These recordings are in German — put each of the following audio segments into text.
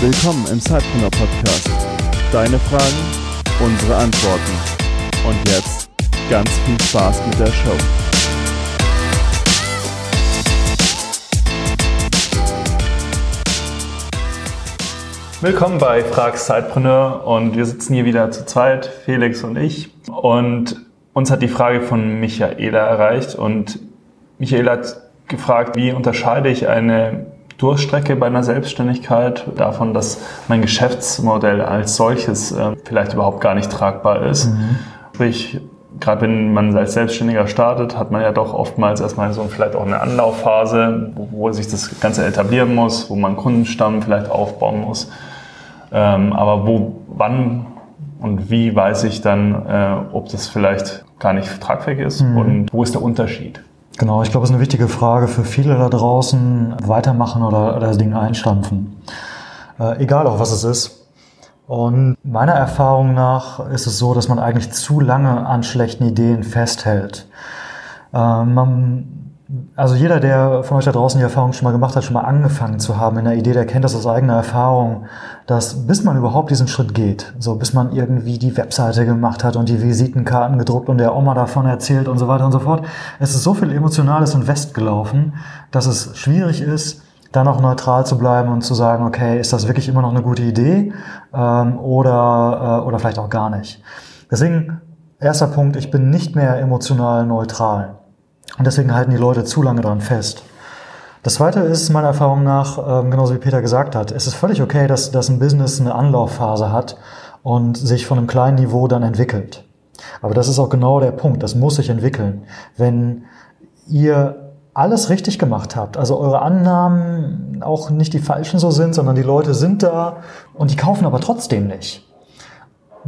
Willkommen im Sidepreneur Podcast. Deine Fragen, unsere Antworten. Und jetzt ganz viel Spaß mit der Show. Willkommen bei Frag Sidepreneur und wir sitzen hier wieder zu zweit, Felix und ich. Und uns hat die Frage von Michaela erreicht und Michaela hat gefragt, wie unterscheide ich eine Durchstrecke bei einer Selbstständigkeit davon, dass mein Geschäftsmodell als solches äh, vielleicht überhaupt gar nicht tragbar ist. Mhm. Sprich, gerade wenn man als Selbstständiger startet, hat man ja doch oftmals erstmal so vielleicht auch eine Anlaufphase, wo, wo sich das Ganze etablieren muss, wo man Kundenstamm vielleicht aufbauen muss. Ähm, aber wo, wann und wie weiß ich dann, äh, ob das vielleicht gar nicht tragfähig ist mhm. und wo ist der Unterschied? Genau, ich glaube, es ist eine wichtige Frage für viele da draußen, weitermachen oder, das Ding einstampfen. Äh, egal auch was es ist. Und meiner Erfahrung nach ist es so, dass man eigentlich zu lange an schlechten Ideen festhält. Äh, man also jeder, der von euch da draußen die Erfahrung schon mal gemacht hat, schon mal angefangen zu haben in der Idee, der kennt das aus eigener Erfahrung, dass bis man überhaupt diesen Schritt geht, so bis man irgendwie die Webseite gemacht hat und die Visitenkarten gedruckt und der Oma davon erzählt und so weiter und so fort, es ist so viel Emotionales in West gelaufen, dass es schwierig ist, dann auch neutral zu bleiben und zu sagen, okay, ist das wirklich immer noch eine gute Idee ähm, oder, äh, oder vielleicht auch gar nicht. Deswegen, erster Punkt, ich bin nicht mehr emotional neutral. Und deswegen halten die Leute zu lange daran fest. Das zweite ist meiner Erfahrung nach, ähm, genauso wie Peter gesagt hat, es ist völlig okay, dass, dass ein Business eine Anlaufphase hat und sich von einem kleinen Niveau dann entwickelt. Aber das ist auch genau der Punkt, das muss sich entwickeln. Wenn ihr alles richtig gemacht habt, also eure Annahmen auch nicht die falschen so sind, sondern die Leute sind da und die kaufen aber trotzdem nicht,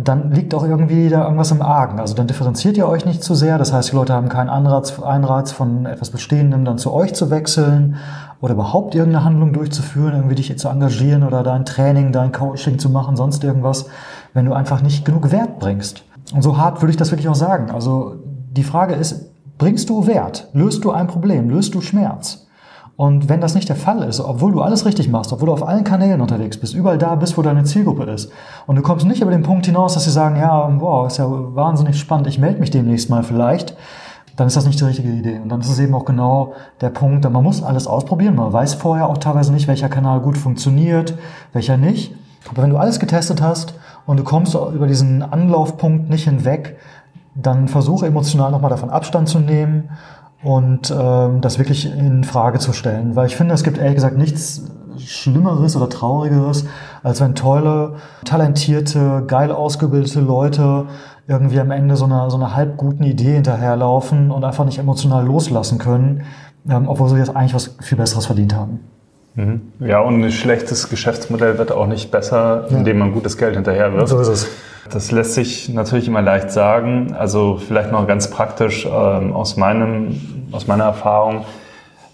dann liegt auch irgendwie da irgendwas im Argen. Also dann differenziert ihr euch nicht zu sehr. Das heißt, die Leute haben keinen Anreiz, Einreiz von etwas Bestehendem dann zu euch zu wechseln oder überhaupt irgendeine Handlung durchzuführen, irgendwie dich zu engagieren oder dein Training, dein Coaching zu machen, sonst irgendwas, wenn du einfach nicht genug Wert bringst. Und so hart würde ich das wirklich auch sagen. Also die Frage ist, bringst du Wert? Löst du ein Problem? Löst du Schmerz? Und wenn das nicht der Fall ist, obwohl du alles richtig machst, obwohl du auf allen Kanälen unterwegs bist, überall da bist, wo deine Zielgruppe ist, und du kommst nicht über den Punkt hinaus, dass sie sagen, ja, wow, ist ja wahnsinnig spannend, ich melde mich demnächst mal vielleicht, dann ist das nicht die richtige Idee. Und dann ist es eben auch genau der Punkt, man muss alles ausprobieren. Man weiß vorher auch teilweise nicht, welcher Kanal gut funktioniert, welcher nicht. Aber wenn du alles getestet hast und du kommst über diesen Anlaufpunkt nicht hinweg, dann versuche emotional nochmal davon Abstand zu nehmen und ähm, das wirklich in Frage zu stellen. Weil ich finde, es gibt ehrlich gesagt nichts Schlimmeres oder Traurigeres, als wenn tolle, talentierte, geil ausgebildete Leute irgendwie am Ende so einer, so einer halb guten Idee hinterherlaufen und einfach nicht emotional loslassen können, ähm, obwohl sie jetzt eigentlich was viel Besseres verdient haben. Mhm. Ja, und ein schlechtes Geschäftsmodell wird auch nicht besser, ja. indem man gutes Geld hinterher wirft. So ist es. Das lässt sich natürlich immer leicht sagen. Also vielleicht noch ganz praktisch ähm, aus, meinem, aus meiner Erfahrung.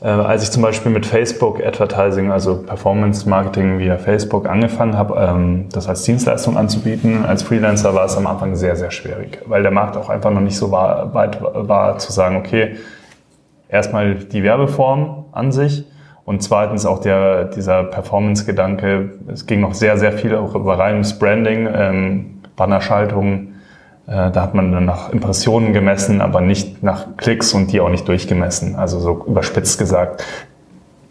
Äh, als ich zum Beispiel mit Facebook Advertising, also Performance Marketing via Facebook angefangen habe, ähm, das als Dienstleistung anzubieten, als Freelancer war es am Anfang sehr, sehr schwierig, weil der Markt auch einfach noch nicht so war, weit war zu sagen, okay, erstmal die Werbeform an sich und zweitens auch der, dieser Performance-Gedanke. Es ging noch sehr, sehr viel auch über reines Branding, ähm, Bannerschaltungen. Äh, da hat man dann nach Impressionen gemessen, aber nicht nach Klicks und die auch nicht durchgemessen. Also so überspitzt gesagt.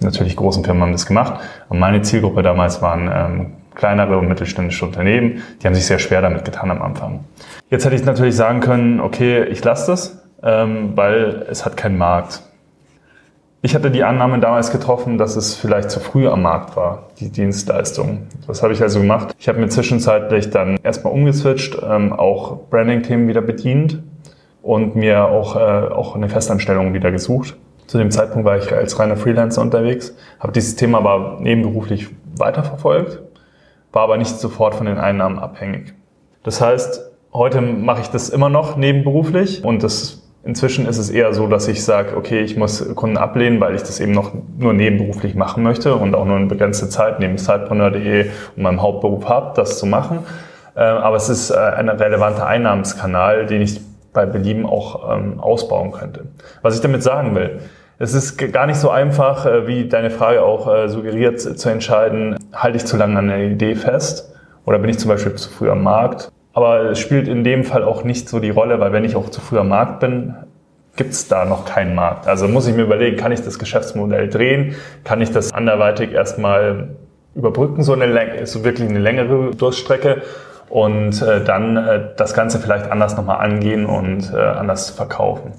Natürlich großen Firmen haben das gemacht. Und meine Zielgruppe damals waren ähm, kleinere und mittelständische Unternehmen. Die haben sich sehr schwer damit getan am Anfang. Jetzt hätte ich natürlich sagen können, okay, ich lasse das, ähm, weil es hat keinen Markt. Ich hatte die Annahme damals getroffen, dass es vielleicht zu früh am Markt war, die Dienstleistung. Was habe ich also gemacht? Ich habe mir zwischenzeitlich dann erstmal umgeswitcht, ähm, auch Branding-Themen wieder bedient und mir auch, äh, auch eine Festanstellung wieder gesucht. Zu dem Zeitpunkt war ich als reiner Freelancer unterwegs, habe dieses Thema aber nebenberuflich weiterverfolgt, war aber nicht sofort von den Einnahmen abhängig. Das heißt, heute mache ich das immer noch nebenberuflich und das Inzwischen ist es eher so, dass ich sage, okay, ich muss Kunden ablehnen, weil ich das eben noch nur nebenberuflich machen möchte und auch nur eine begrenzte Zeit neben sidepreneur.de und meinem Hauptberuf habe, das zu machen. Äh, aber es ist äh, ein relevanter Einnahmenskanal, den ich bei Belieben auch ähm, ausbauen könnte. Was ich damit sagen will, Es ist gar nicht so einfach, äh, wie deine Frage auch äh, suggeriert, zu entscheiden, halte ich zu lange an der Idee fest oder bin ich zum Beispiel zu früh am Markt. Aber es spielt in dem Fall auch nicht so die Rolle, weil wenn ich auch zu früh am Markt bin, gibt es da noch keinen Markt. Also muss ich mir überlegen, kann ich das Geschäftsmodell drehen? Kann ich das anderweitig erstmal überbrücken, so, eine, so wirklich eine längere Durststrecke? Und äh, dann äh, das Ganze vielleicht anders nochmal angehen und äh, anders verkaufen.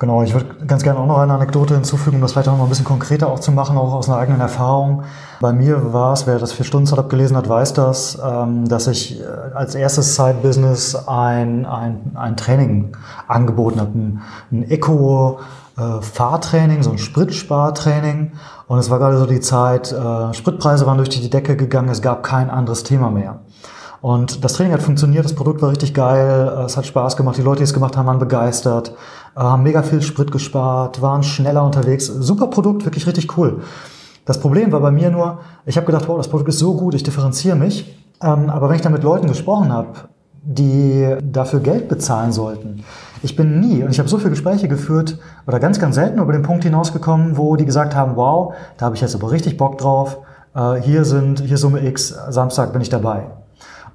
Genau, ich würde ganz gerne auch noch eine Anekdote hinzufügen, um das vielleicht auch noch ein bisschen konkreter auch zu machen, auch aus einer eigenen Erfahrung. Bei mir war es, wer das vier Stunden Startup gelesen hat, weiß das, ähm, dass ich äh, als erstes Side-Business ein, ein, ein Training angeboten habe, ein, ein Eco-Fahrtraining, so ein Spritspartraining. Und es war gerade so die Zeit, äh, Spritpreise waren durch die Decke gegangen, es gab kein anderes Thema mehr. Und das Training hat funktioniert, das Produkt war richtig geil, äh, es hat Spaß gemacht, die Leute, die es gemacht haben, waren begeistert, äh, haben mega viel Sprit gespart, waren schneller unterwegs. Super Produkt, wirklich richtig cool. Das Problem war bei mir nur, ich habe gedacht, wow, das Produkt ist so gut, ich differenziere mich. Ähm, aber wenn ich dann mit Leuten gesprochen habe, die dafür Geld bezahlen sollten. Ich bin nie, und ich habe so viele Gespräche geführt, oder ganz, ganz selten über den Punkt hinausgekommen, wo die gesagt haben, wow, da habe ich jetzt aber richtig Bock drauf, äh, hier sind, hier Summe X, Samstag bin ich dabei.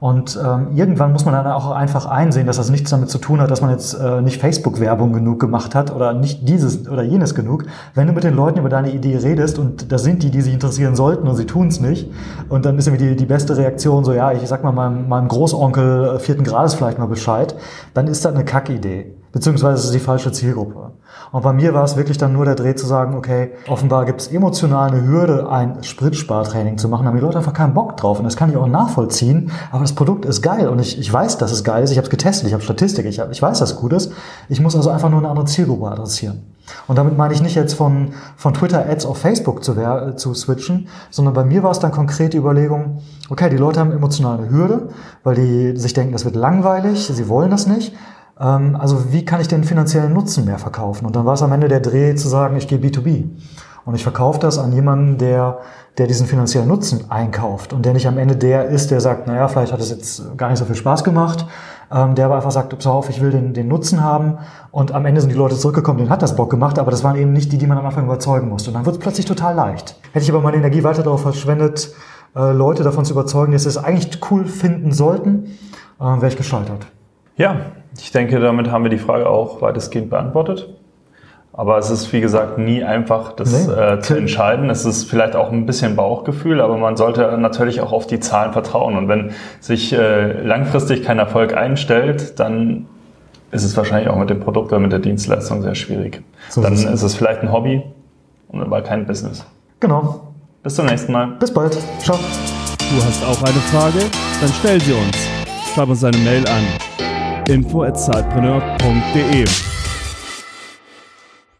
Und ähm, irgendwann muss man dann auch einfach einsehen, dass das nichts damit zu tun hat, dass man jetzt äh, nicht Facebook-Werbung genug gemacht hat oder nicht dieses oder jenes genug. Wenn du mit den Leuten über deine Idee redest und da sind die, die sich interessieren sollten und sie tun es nicht, und dann ist irgendwie die, die beste Reaktion so, ja, ich sag mal meinem, meinem Großonkel vierten Grades vielleicht mal Bescheid, dann ist das eine Kackidee. Beziehungsweise es ist die falsche Zielgruppe. Und bei mir war es wirklich dann nur der Dreh zu sagen, okay, offenbar gibt es emotional eine Hürde, ein Spritspartraining zu machen. Da haben die Leute einfach keinen Bock drauf. Und das kann ich auch nachvollziehen. Aber das Produkt ist geil. Und ich, ich weiß, dass es geil ist. Ich habe es getestet. Ich habe Statistik. Ich, hab, ich weiß, dass es gut ist. Ich muss also einfach nur eine andere Zielgruppe adressieren. Und damit meine ich nicht jetzt von, von Twitter-Ads auf Facebook zu, zu switchen, sondern bei mir war es dann konkret die Überlegung, okay, die Leute haben emotional eine Hürde, weil die sich denken, das wird langweilig, sie wollen das nicht. Ähm, also wie kann ich den finanziellen Nutzen mehr verkaufen? Und dann war es am Ende der Dreh zu sagen, ich gehe B2B. Und ich verkaufe das an jemanden, der, der diesen finanziellen Nutzen einkauft und der nicht am Ende der ist, der sagt, naja, vielleicht hat es jetzt gar nicht so viel Spaß gemacht, ähm, der aber einfach sagt, pass auf, ich will den, den Nutzen haben und am Ende sind die Leute zurückgekommen, denen hat das Bock gemacht, aber das waren eben nicht die, die man am Anfang überzeugen musste. Und dann wird es plötzlich total leicht. Hätte ich aber meine Energie weiter darauf verschwendet, äh, Leute davon zu überzeugen, dass sie es eigentlich cool finden sollten, äh, wäre ich gescheitert. Ja, ich denke, damit haben wir die Frage auch weitestgehend beantwortet. Aber es ist, wie gesagt, nie einfach, das nee. äh, zu entscheiden. Es ist vielleicht auch ein bisschen Bauchgefühl, aber man sollte natürlich auch auf die Zahlen vertrauen. Und wenn sich äh, langfristig kein Erfolg einstellt, dann ist es wahrscheinlich auch mit dem Produkt oder mit der Dienstleistung sehr schwierig. So dann ist es. ist es vielleicht ein Hobby und aber kein Business. Genau. Bis zum nächsten Mal. Bis bald. Ciao. Du hast auch eine Frage? Dann stell sie uns. Schreib uns eine Mail an info@zeitpreneur.de.